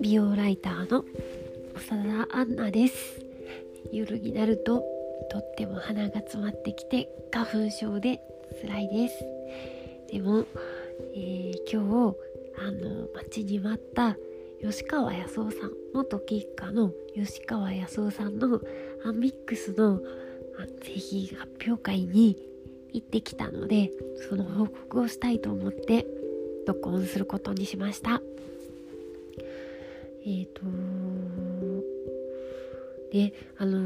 美容ライターの長田アンナです。夜になるととっても鼻が詰まってきて花粉症で辛いです。でも、えー、今日あの待ちに待った吉川康夫さん元吉家の吉川康夫さんのアンミックスの製品発表会に行ってきたのでその報告をしたいと思って録音することにしました。えっ、ー、とであの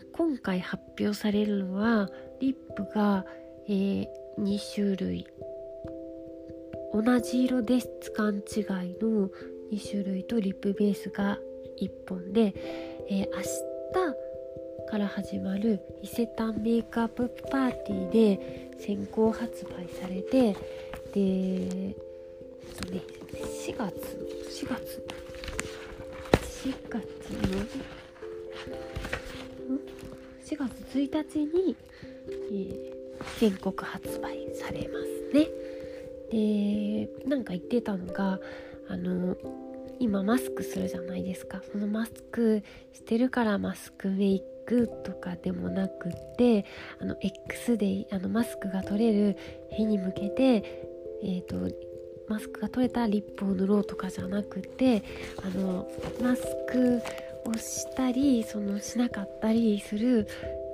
ー、今回発表されるのはリップが、えー、2種類。同じ色で質感違いの2種類とリップベースが1本で、えー、明日から始まる伊勢丹メイクアップパーティーで先行発売されてでね4月4月4月の4月1日に、えー、全国発売されますね。でなんか言ってたのがあの今マスクするじゃないですか。そのマスクしてるからマスクメイクとかでもなくってあの X であのマスクが取れる日に向けてえっ、ー、とマスクが取れたリップを塗ろうとかじゃなくてあのマスクをしたりそのしなかったりする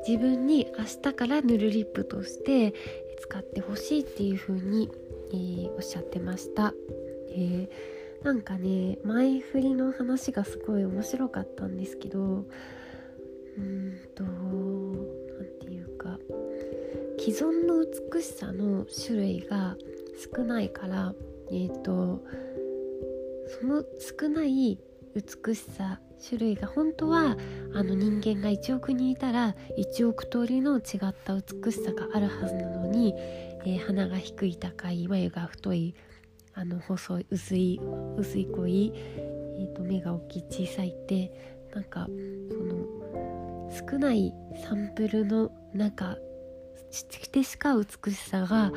自分に明日から塗るリップとして使ってほしいっていう風に、えー、おっしゃってました。えー、なんかね前振りの話がすごい面白かったんですけどうーんと何て言うか既存の美しさの種類が少ないからえっ、ー、とその少ない美しさ種類が本当はあの人間が1億人いたら1億通りの違った美しさがあるはずなのに、えー、鼻が低い高い眉が太いあの細い薄い薄い濃い、えーと、目が大きい小さいってなんかその少ないサンプルの中でしか美しさが、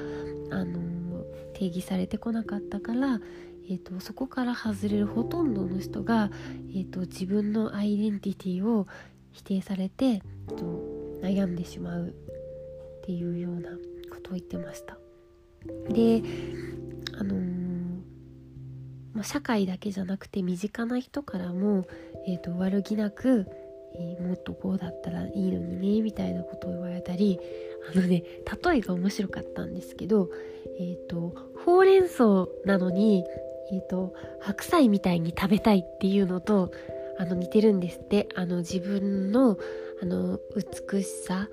あの定義されてこなかったから、えーと、そこから外れるほとんどの人が、えーと、自分のアイデンティティを否定されて、えーと、悩んでしまうっていうようなことを言ってました。であのー、ま、社会だけじゃなくて身近な人からも、えー、と悪気なく、え、もっとこうだったらいいのにねみたいなことを言われたりあのね例えが面白かったんですけどえっ、ー、とほうれん草なのに、えーと、白菜みたいに食べたいっていうのとあの似てるんですって。あの自分のあの美しさ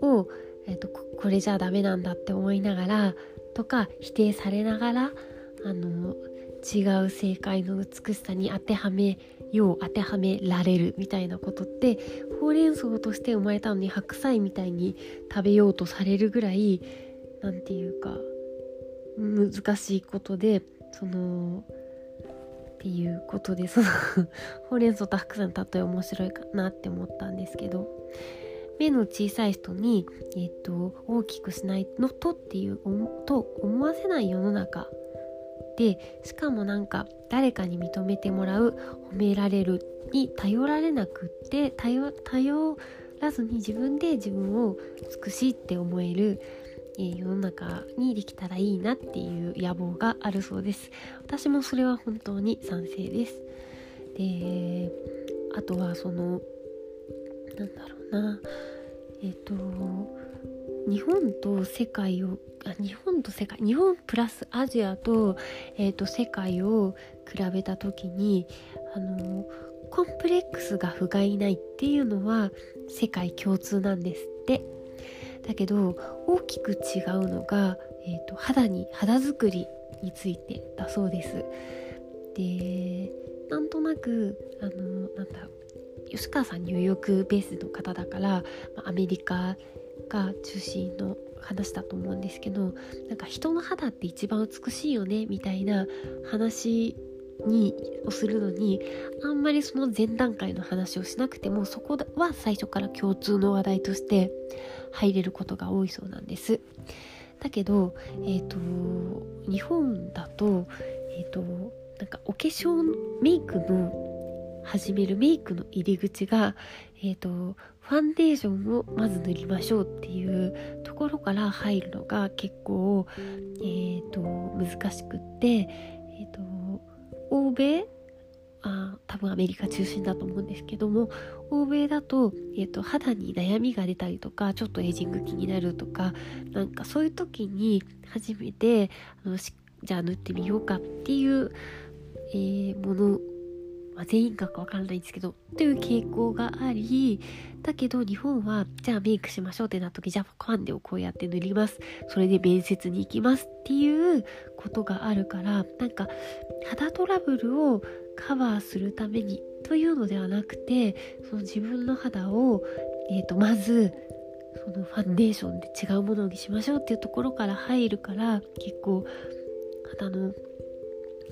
を、えーと、とこれじゃダメなんだって思いながらとか否定されながらあの違う正解の美しさに当てはめよう当てはめられるみたいなことってほうれん草として生まれたのに白菜みたいに食べようとされるぐらい何て言うか難しいことでそのっていうことでその ほうれん草と白菜の例え面白いかなって思ったんですけど目の小さい人に、えっと、大きくしないのとっていうと思わせない世の中でしかもなんか誰かに認めてもらう褒められるに頼られなくって頼らずに自分で自分を美しいって思える、え、世の中にできたらいいなっていう野望があるそうです。私もそれは本当に賛成です。であとはそのなんだろうな。えっ、ー、と日本と世界をあ日本と世界日本プラスアジアと,、えーと、世界を比べた時にあのコンプレックスが不甲斐ないっていうのは世界共通なんですって。だけど大きく違うのが、えーと、肌に肌作りについてだそうです。でなんとなくあのなんだ吉川さんニューヨークベースの方だからアメリカが中心の話だと思うんですけどなんか人の肌って一番美しいよねみたいな話にをするのにあんまりその前段階の話をしなくてもそこは最初から共通の話題として入れることが多いそうなんです。だけど、えーと、日本だと,、えーとなんかお化粧メイクの始めるメイクの入り口が、えーと、ファンデーションをまず塗りましょうっていうところから入るのが結構、えーと、難しくって、えーと、欧米あ多分アメリカ中心だと思うんですけども欧米だと,、えーと肌に悩みが出たりとかちょっとエイジング気になるとかなんかそういう時に初めてあのじゃあ塗ってみようかっていう、えー、ものまあ、全員かわからないんですけどという傾向がありだけど日本はじゃあメイクしましょうってなった時じゃあファンデをこうやって塗ります。それで面接に行きますっていうことがあるからなんか肌トラブルをカバーするためにというのではなくてその自分の肌を、えー、とまずそのファンデーションで違うものにしましょうっていうところから入るから結構肌の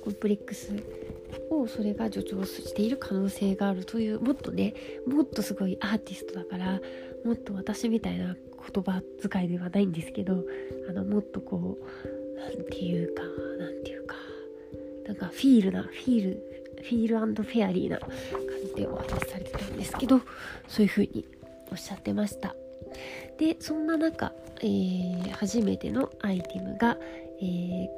コンプレックスをそれが助長している可能性があるというもっとねもっとすごいアーティストだからもっと私みたいな言葉遣いではないんですけどあのもっとこう何て言うか何て言うかなんかフィールなフィールフィールフェアリーな感じでお話しされてたんですけどそういう風におっしゃってました。でそんな中、えー、初めてのアイテムが、えー、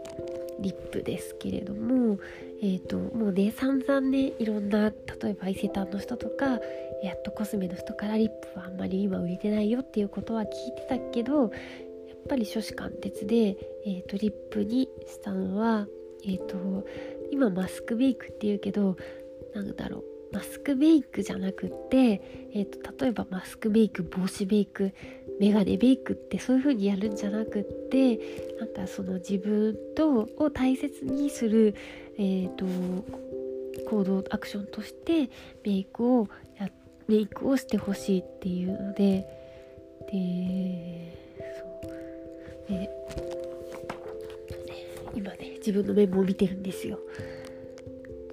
リップですけれども、えーと、もうね散々ねいろんな例えば伊勢丹の人とかやっとコスメの人からリップはあんまり今売れてないよっていうことは聞いてたけどやっぱり初子貫徹で、えーと、リップにしたのは、えーと、今マスクメイクっていうけどなんだろうマスクメイクじゃなくって、えーと、例えばマスクメイク帽子メイクメガネメイクってそういう風にやるんじゃなくってなんかその自分とを大切にする、えーと、行動アクションとしてメイクをやメイクをしてほしいっていうのででそうで今ね自分のメモを見てるんですよ。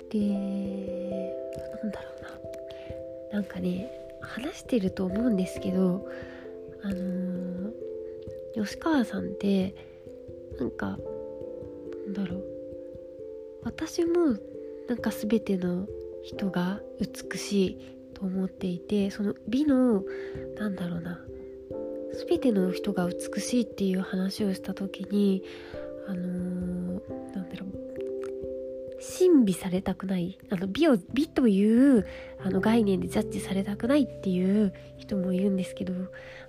でなんだろうな。なんかね話してると思うんですけどあのー、吉川さんってなんかなんだろう。私もなんか全ての人が美しいと思っていてその美のなんだろうな。全ての人が美しいっていう話をした時にあのー、なんだろう。審美されたくない。あの美を美というあの概念でジャッジされたくないっていう人もいるんですけど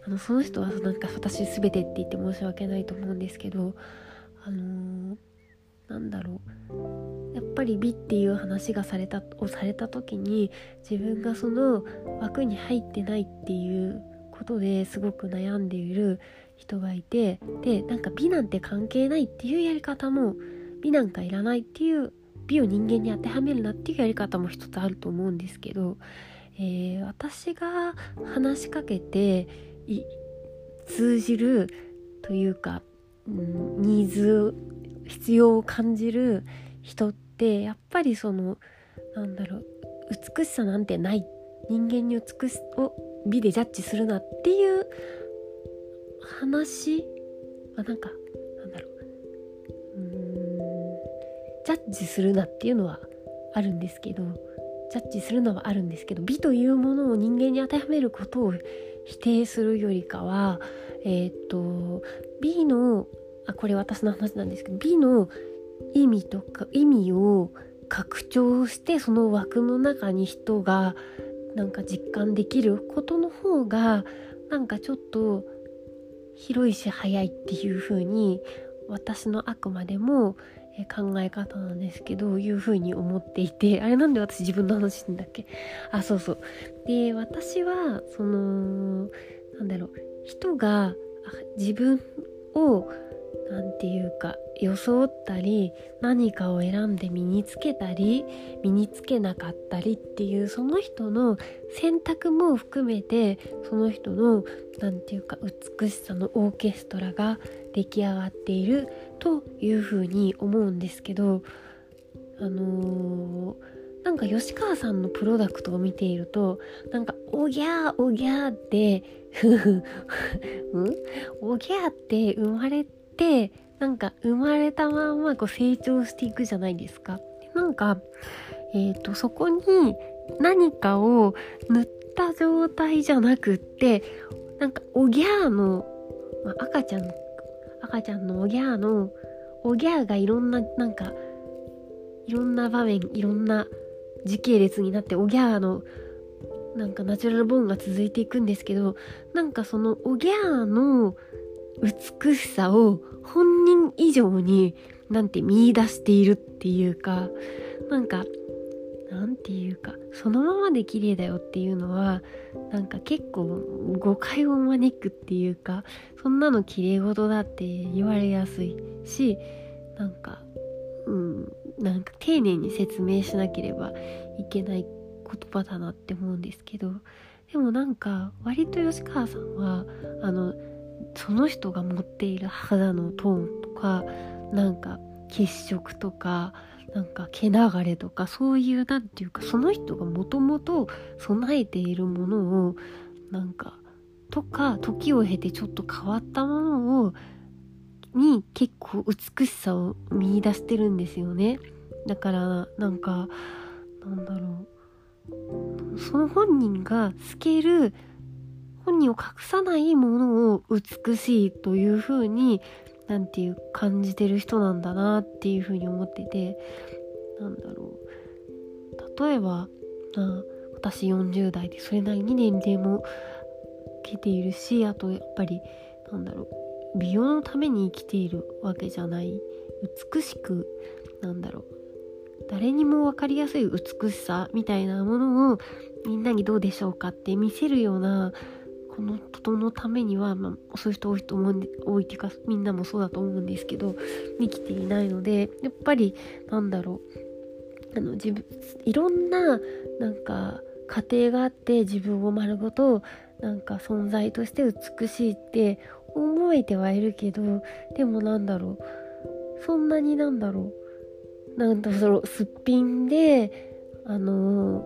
あのその人はなんか私全てって言って申し訳ないと思うんですけどあのー、なんだろう。やっぱり美っていう話がされたをされた時に自分がその枠に入ってないっていうことですごく悩んでいる人がいてでなんか美なんて関係ないっていうやり方も美なんかいらないっていう美を人間に当てはめるなっていうやり方も一つあると思うんですけど、えー、私が話しかけて通じるというか、うん、ニーズ必要を感じる人ってやっぱりそのなんだろう美しさなんてない。人間に美しを美でジャッジするなっていう話あなんかジャッジするなっていうのはあるんですけどジャッジするのはあるんですけど美というものを人間に当てはめることを否定するよりかはえー、っと美のあこれ私の話なんですけど美の意味とか意味を拡張してその枠の中に人がなんか実感できることの方がなんかちょっと広いし早いっていう風に私のあくまでも考え方なんですけどいうふうに思っていて あれなんで私自分の話してんだっけ？あそうそう。で私はそのなんだろう。人が自分を何て言うか装ったり何かを選んで身につけたり身につけなかったりっていうその人の選択も含めてその人の何て言うか美しさのオーケストラが出来上がっているというふうに思うんですけどあのー、なんか吉川さんのプロダクトを見ているとなんか「おぎゃーおぎゃー」って うん？おぎゃーって生まれてなんか生まれたまんまこう成長していくじゃないですか。なんか、えーと、そこに何かを塗った状態じゃなくってなんかおぎゃーの、まあ、赤ちゃん赤ちゃんのおぎゃーのおぎゃーがいろんななんかいろんな場面いろんな時系列になっておぎゃーのなんかナチュラルボーンが続いていくんですけどなんかそのおぎゃーの美しさを本人以上になんて見出しているっていうかなんかなんていうかそのままで綺麗だよっていうのはなんか結構誤解を招くっていうかそんなの綺麗事だって言われやすいしなんかうんなんか丁寧に説明しなければいけない言葉だなって思うんですけどでもなんか割と吉川さんはあのその人が持っている肌のトーンとかなんか血色とかなんか毛流れとかそういう何て言うかその人がもともと備えているものをなんかとか時を経てちょっと変わったものをに結構美しさを見出してるんですよね。だからなんかなんだろう。その本人が透ける本人を隠さないものを美しいというふうに何ていう感じてる人なんだなっていうふうに思っててなんだろう。例えばあ私40代でそれなりに年齢も来ているしあとやっぱりなんだろう美容のために生きているわけじゃない美しくなんだろう誰にも分かりやすい美しさみたいなものをみんなにどうでしょうかって見せるようなこの人のためには、まあ、そういう人多いと思うんで多いっていうかみんなもそうだと思うんですけど生きていないのでやっぱりなんだろうあの自分いろんななんか家庭があって自分を丸ごとなんか存在として美しいって思えてはいるけどでもなんだろうそんなになんだろうなんだろうすっぴんであの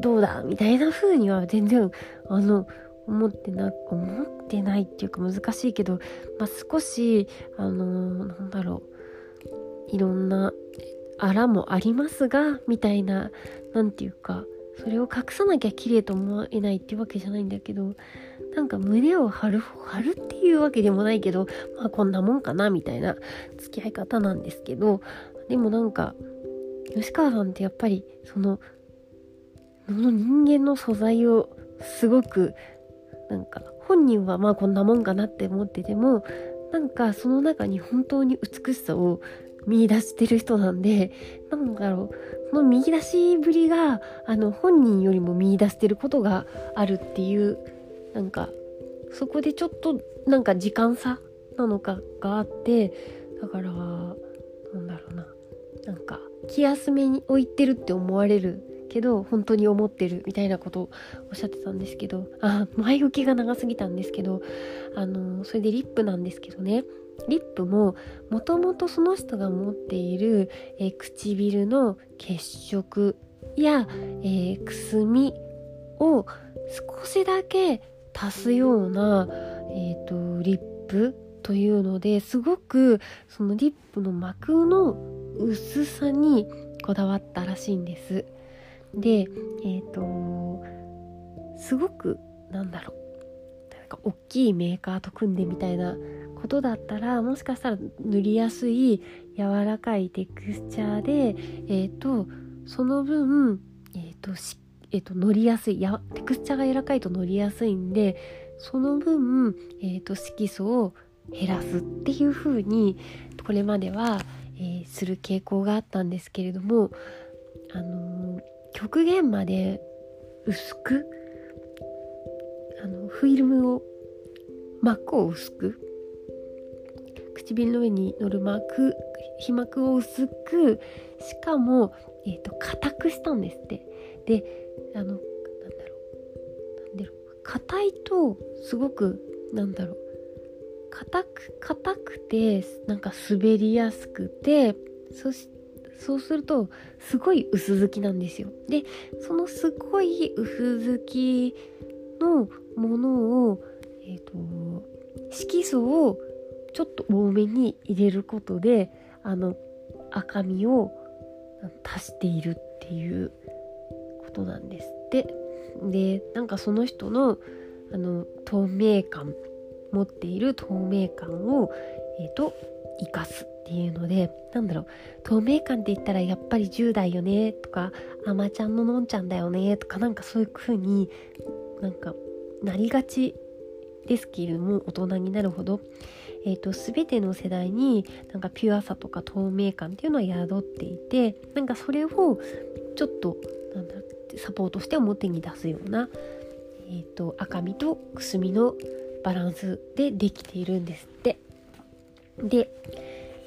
どうだみたいな風には全然あの思ってな思ってないっていうか難しいけど、まあ、少しあのー、なんだろう。いろんなあらもありますがみたいな何て言うかそれを隠さなきゃ綺麗と思えないっていうわけじゃないんだけどなんか胸を張る張るっていうわけでもないけどまあこんなもんかなみたいな付き合い方なんですけどでもなんか吉川さんってやっぱりその人間の素材をすごくなんか本人はまあこんなもんかなって思っててもなんかその中に本当に美しさを見出してる人なんでなんだろうその見出しぶりがあの本人よりも見出してることがあるっていうなんかそこでちょっとなんか時間差なのかがあってだからなんだろうななんか気休めに置いてるって思われるけど本当に思ってるみたいなことをおっしゃってたんですけどあ前置きが長すぎたんですけどあのそれでリップなんですけどねリップももともとその人が持っている、え、唇の血色や、えー、くすみを少しだけ足すような、えーと、リップというのですごくそのリップの膜の薄さにこだわったらしいんです。でえっ、ー、とすごくなんだろうなんか大きいメーカーと組んでみたいなことだったらもしかしたら塗りやすい柔らかいテクスチャーでえっ、ー、とその分えっ、ー、としえーと、乗りやすいやテクスチャーが柔らかいと乗りやすいんでその分、えーと、色素を減らすっていう風にこれまでは、えー、する傾向があったんですけれどもあの極限まで薄くあのフィルムを膜を薄く唇の上に乗る膜皮膜を薄くしかも、えーと、硬くしたんですって。であのなんだろう。なんだろう。硬いとすごくなんだろう。硬く硬くてなんか滑りやすくてそしそうするとすごい薄付きなんですよ。でそのすごい薄付きのものをえ、ー、と色素をちょっと多めに入れることであの赤みを足しているっていうことなんです。ってでなんかその人のあの透明感持っている透明感を、えーと、生かす。っていうのでなんだろう透明感って言ったらやっぱり10代よねとかあまちゃんののんちゃんだよねとかなんかそういう風になんかなりがちですけれども大人になるほど、えーと、全ての世代になんかピュアさとか透明感っていうのは宿っていてなんかそれをちょっとなんだサポートして表に出すような、えーと、赤みとくすみのバランスでできているんですって。で、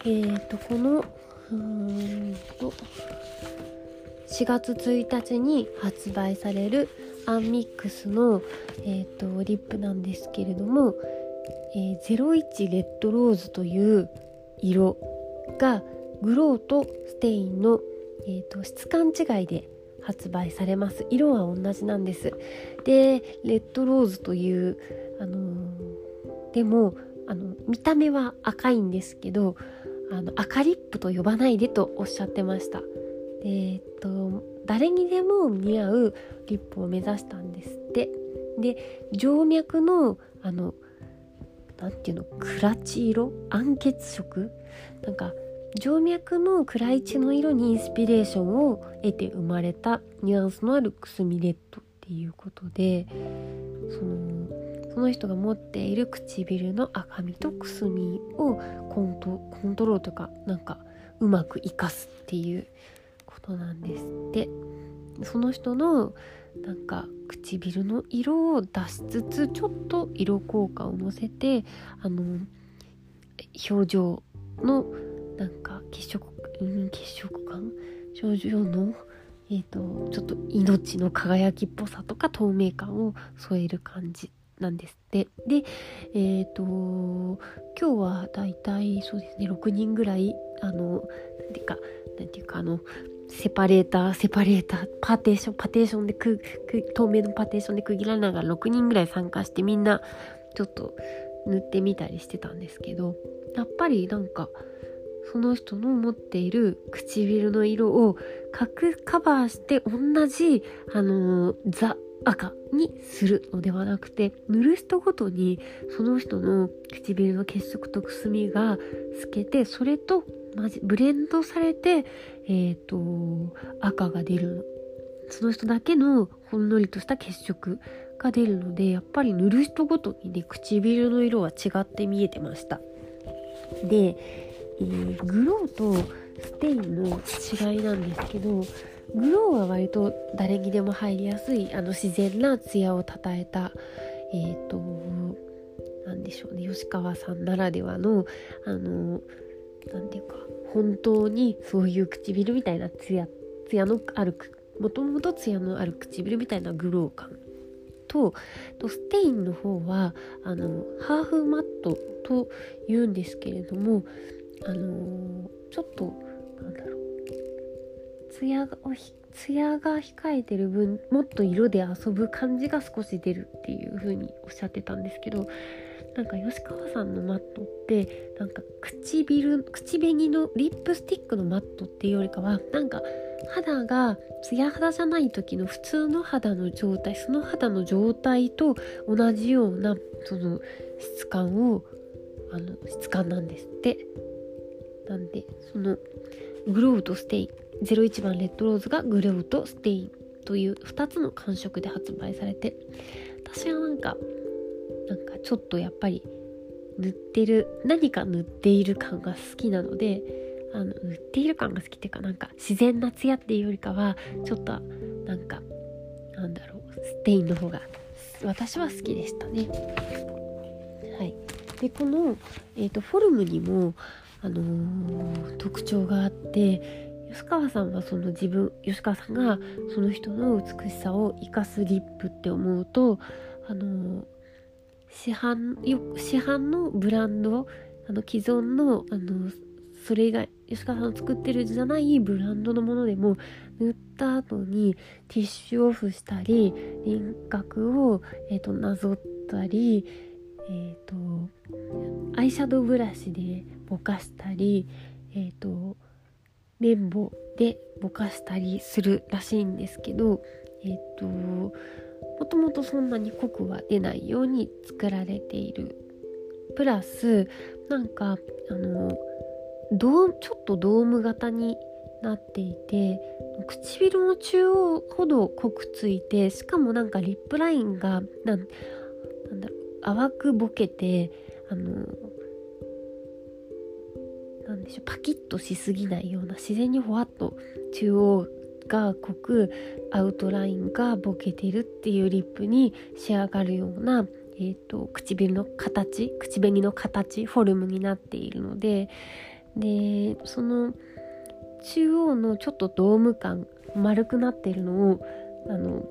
えーと、このうんと4月1日に発売されるアンミックスの、えーと、リップなんですけれども、えー、01レッドローズという色がグローとステインの、えーと質感違いで発売されます。色は同じなんです。でレッドローズというあのー、でもあの見た目は赤いんですけどあの赤リップと呼ばないでとおっしゃってました。でえっと誰にでも似合うリップを目指したんですって。で静脈のあの何ていうのクラチ色？暗血色？なんか静脈の暗い血の色にインスピレーションを得て生まれたニュアンスのあるくすみレッドっていうことでそのその人が持っている唇の赤みとくすみをコントコントロールとかなんかうまく生かすっていうことなんですって。その人のなんか唇の色を出しつつちょっと色効果をのせてあの表情のなんか血色、うん、血色感？症状の、えーと、ちょっと命の輝きっぽさとか透明感を添える感じ。なんですって。で、えっ、ー、と、今日はだいたいそうですね、6人ぐらい、あの、なんていうか、なんていうか、あの、セパレーター、セパレーター、パーテーション、パーテーションでく、く透明のパーテーションで区切らながら6人ぐらい参加してみんなちょっと塗ってみたりしてたんですけど、やっぱりなんか、その人の持っている唇の色を隠カバーして同じ、あの、ザ赤にするのではなくて塗る人ごとにその人の唇の血色とくすみが透けてそれとブレンドされて、えーと、赤が出るその人だけのほんのりとした血色が出るのでやっぱり塗る人ごとにね唇の色は違って見えてました。でえー、グローとステインの違いなんですけどグローは割と誰にでも入りやすいあの自然な艶をたたえたえっ、ー、と何でしょうね。吉川さんならではのあの何ていうか本当にそういう唇みたいなツヤツヤのあるもともとツヤのある唇みたいなグロー感ととステインの方はあのハーフマットと言うんですけれどもあの、ちょっとなんだろう。艶が艶が控えてる分もっと色で遊ぶ感じが少し出るっていう風におっしゃってたんですけどなんか吉川さんのマットってなんか唇口紅のリップスティックのマットっていうよりかはなんか肌がツヤ肌じゃない時の普通の肌の状態その肌の状態と同じようなその質感をあの質感なんですって。なんでそのグローとステイン01番レッドローズがグローとステインという2つの感触で発売されて私はなんかなんかちょっとやっぱり塗ってる何か塗っている感が好きなのであの塗っている感が好きっていうかなんか自然なツヤっていうよりかはちょっとなんかなんだろうステインの方が私は好きでしたね。はい。でこの、えーとフォルムにもあのー、特徴があって吉川さんはその自分吉川さんがその人の美しさを生かすリップって思うとあの、市販よ市販のブランドあの既存のあのそれ以外吉川さん作ってるじゃないブランドのものでも塗った後にティッシュオフしたり輪郭を、えーとなぞったりえっ、ー、とアイシャドウブラシでぼかしたり、えっ、ー、と綿棒でぼかしたりするらしいんですけどえっ、ともともとそんなに濃くは出ないように作られている。プラスなんかあのドちょっとドーム型になっていて唇の中央ほど濃くついてしかもなんかリップラインがなんなんだろう淡くぼけてあのなんでしょうパキッとしすぎないような自然にほわっと中央が濃くアウトラインがボケてるっていうリップに仕上がるような、えーと、唇の形口紅の形フォルムになっているのででその中央のちょっとドーム感丸くなってるのをあの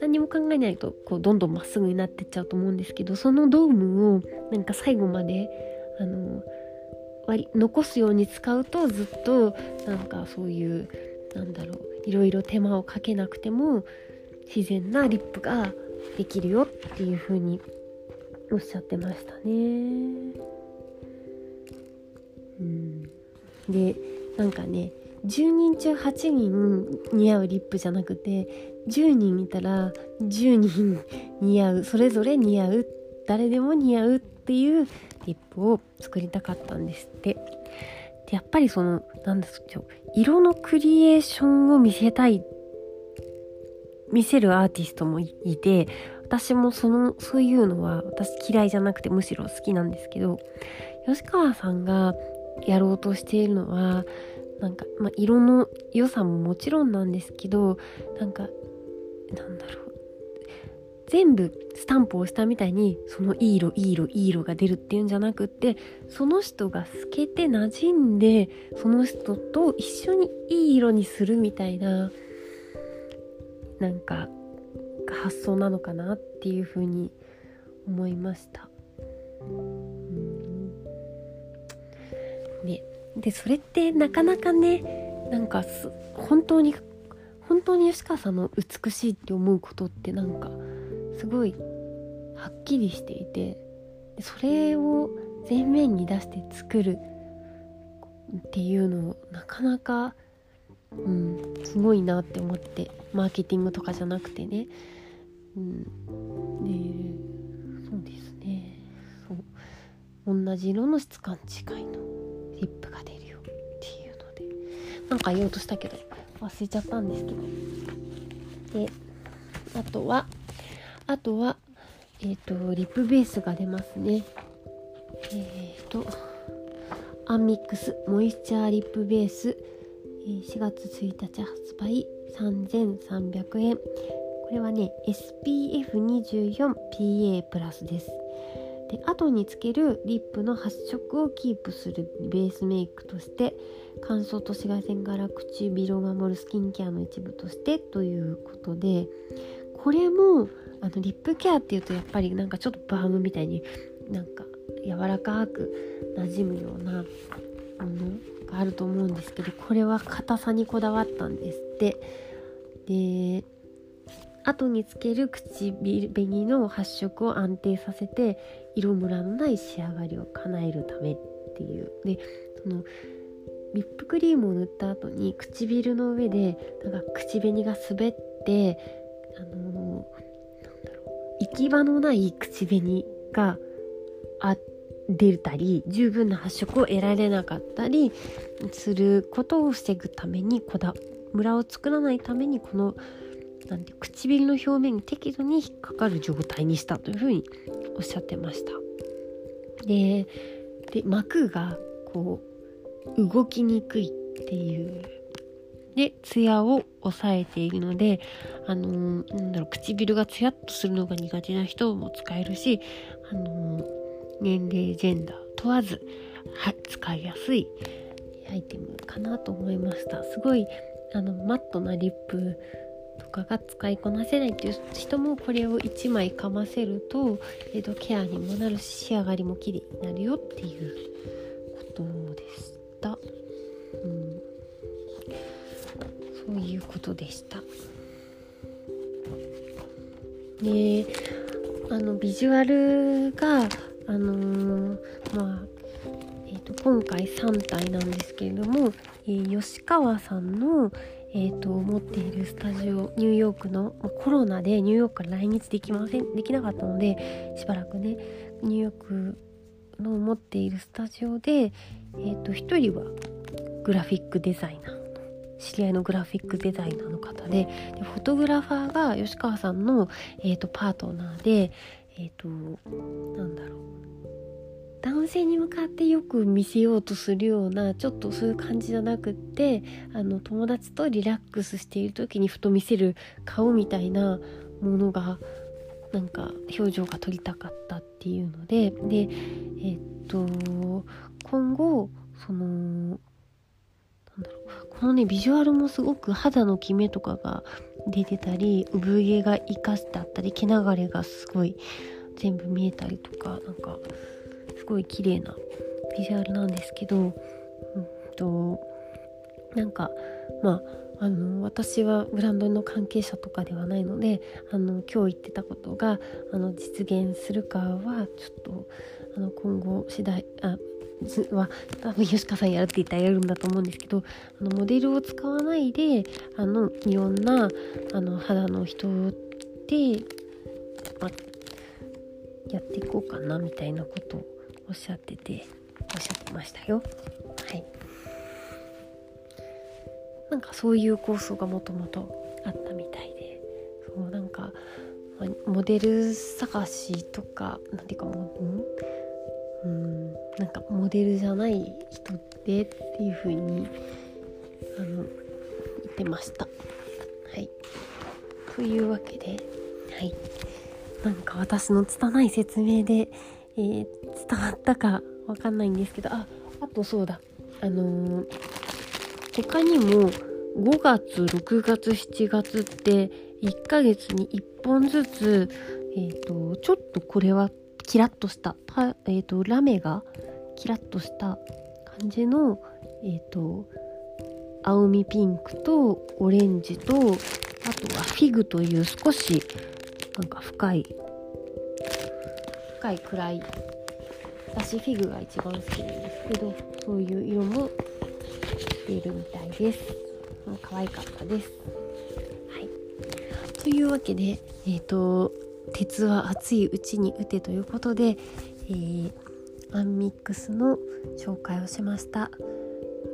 何も考えないとこうどんどんまっすぐになってっちゃうと思うんですけどそのドームをなんか最後まであの残すように使うとずっとなんかそういうなんだろういろいろ手間をかけなくても自然なリップができるよっていう風におっしゃってましたね。うん、でなんかね10人中8人似合うリップじゃなくて10人いたら10人似合うそれぞれ似合う誰でも似合うっていうリップを作りたかったんですって。でやっぱりそのなんですよ色のクリエーションを見せたい見せるアーティストもいて私もそのそういうのは私嫌いじゃなくてむしろ好きなんですけど吉川さんがやろうとしているのはなんか、まあ、色の良さももちろんなんですけどなんかなんだろう。全部スタンプをしたみたいにそのいい色いい色いい色が出るっていうんじゃなくってその人が透けて馴染んでその人と一緒にいい色にするみたいななんか発想なのかなっていうふうに思いました。ね、でそれってなかなかねなんか本当に本当に吉川さんの美しいって思うことってなんかすごいはっきりしていてそれを前面に出して作るっていうのをなかなか、うん、すごいなって思ってマーケティングとかじゃなくてね、うん、でそうですね。そう。同じ色の質感違いのリップが出るよっていうので。なんか言おうとしたけど忘れちゃったんですけど。であとはあとはえっ、ー、とリップベースが出ますね。えっ、ー、とアンミックスモイスチャーリップベース4月1日発売3300円。これはね SPF24PA プラスです。で後につけるリップの発色をキープするベースメイクとして乾燥と紫外線から唇を守るスキンケアの一部としてということでこれもあのリップケアっていうとやっぱりなんかちょっとバームみたいになんか柔らかく馴染むようなものがあると思うんですけどこれは硬さにこだわったんですって。で後につける口紅の発色を安定させて色ムラのない仕上がりを叶えるためっていう。でそのリップクリームを塗った後に唇の上でなんか口紅が滑ってあの、なんだろう行き場のない口紅があ出たり十分な発色を得られなかったりすることを防ぐためにこだムラを作らないためにこのなんて唇の表面に適度に引っかかる状態にしたというふうにおっしゃってました。でで膜がこう動きにくいっていうでツヤを抑えているのであのー、なんだろう唇がツヤっとするのが苦手な人も使えるしあのー、年齢ジェンダー問わずは使いやすいアイテムかなと思いました。すごいあのマットなリップとかが使いこなせないっていう人もこれを1枚かませると、えー、とケアにもなるし仕上がりも綺麗になるよっていうことでした、うん、そういうことでした。であのビジュアルがあのー、まあえーと、今回3体なんですけれども、えー、吉川さんの、えーと、持っているスタジオニューヨークのコロナでニューヨークから来日できませんできなかったのでしばらくねニューヨークの持っているスタジオで、えーと、1人はグラフィックデザイナー。知り合いのグラフィックデザイナーの方ででフォトグラファーが吉川さんの、えーと、パートナーでえ、ー、となんだろう。男性に向かってよく見せようとするようなちょっとそういう感じじゃなくってあの友達とリラックスしている時にふと見せる顔みたいなものがなんか表情が撮りたかったっていうのででえっと今後そのこのねビジュアルもすごく肌のキメとかが出てたり産毛が生かしてあったり毛流れがすごい全部見えたりとかなんかすごい綺麗なビジュアルなんですけど、うんとなんかまああの私はブランドの関係者とかではないのであの今日言ってたことがあの実現するかはちょっとあの今後次第あは多分吉川さんやるって言ったらやるんだと思うんですけどあのモデルを使わないであのいろんなあの肌の人で、ま、やっていこうかなみたいなことをおっしゃってておっしゃってましたよ。はいなんかそういう構想がもともとあったみたいでそうなんかモデル探しとか何ていうかもううんなんかモデルじゃない人でっていう風にあの言ってました。はい。というわけではい。なんか私の拙い説明で、えー、伝わったかわかんないんですけどああとそうだ。あのー、他にも5月6月7月って1ヶ月に1本ずつ、えーと、ちょっとこれはキラッとしたえーと、ラメがキラッとした感じの、えーと青みピンクとオレンジとあとはフィグという少しなんか深い深い暗い私フィグが一番好きなんですけどそういう色も出るみたいです。可愛かったです。はい。というわけでえっ、ー、と鉄は熱いうちに打てということで、えー、アンミックスの紹介をしました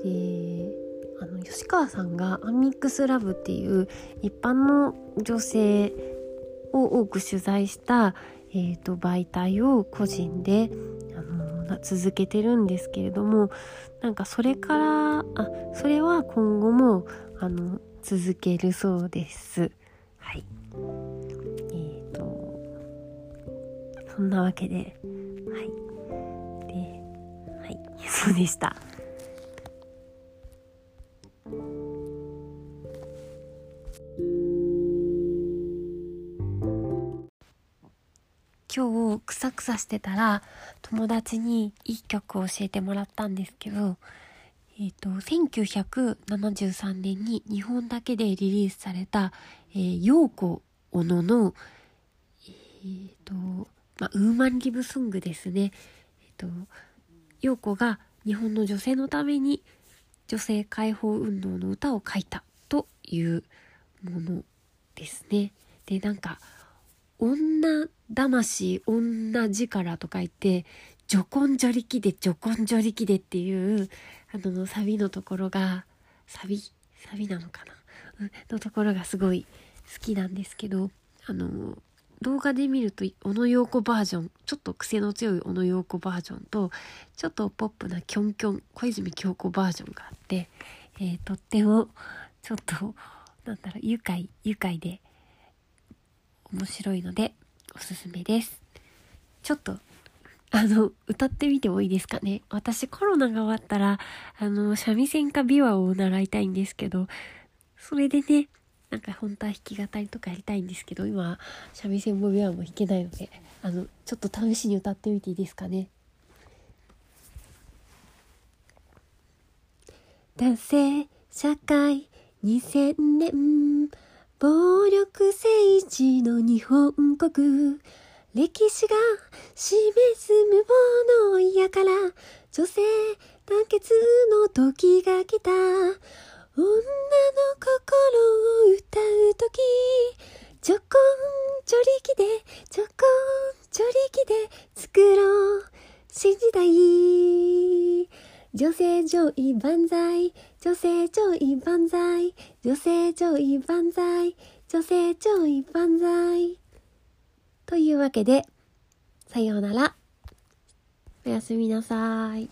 であの吉川さんがアンミックスラブっていう一般の女性を多く取材した、えーと、媒体を個人であの続けてるんですけれどもなんかそれからあそれは今後もあの続けるそうです。はいそんなわけで。はい。ではい。そうでした。今日クサクサしてたら友達にいい曲を教えてもらったんですけど、えっ、ー、と、1973年に日本だけでリリースされた、えー、陽子小野の、えっ、ー、と、まあ、ウーマンリブソングですね。えっ、と、陽子が日本の女性のために女性解放運動の歌を書いたというものですね。で、なんか、女魂女力と書いて序根序力で序根序力でっていうあのサビのところがサビサビなのかな、のところがすごい好きなんですけどあの動画で見ると小野洋子バージョンちょっと癖の強い小野洋子バージョンとちょっとポップなキョンキョン小泉京子バージョンがあって、えー、とってもちょっとなんだろう愉快愉快で面白いのでおすすめです。ちょっとあの、歌ってみてもいいですかね。私コロナが終わったら、あの、三味線か琵琶を習いたいんですけど、それでね、なんか本当は弾き語りとかやりたいんですけど、今、三味線も琵琶も弾けないので、あの、ちょっと試しに歌ってみていいですかね。男性社会2000年暴力政治の日本国歴史が示す無謀の嫌から女性団結の時が来た。女の心を歌う時、ちょこんちょりきで、ちょこんちょりきで作ろう。新時代。女性上位万歳。女性上位万歳。女性上位万歳。女性上位万歳。というわけで、さようなら。おやすみなさい。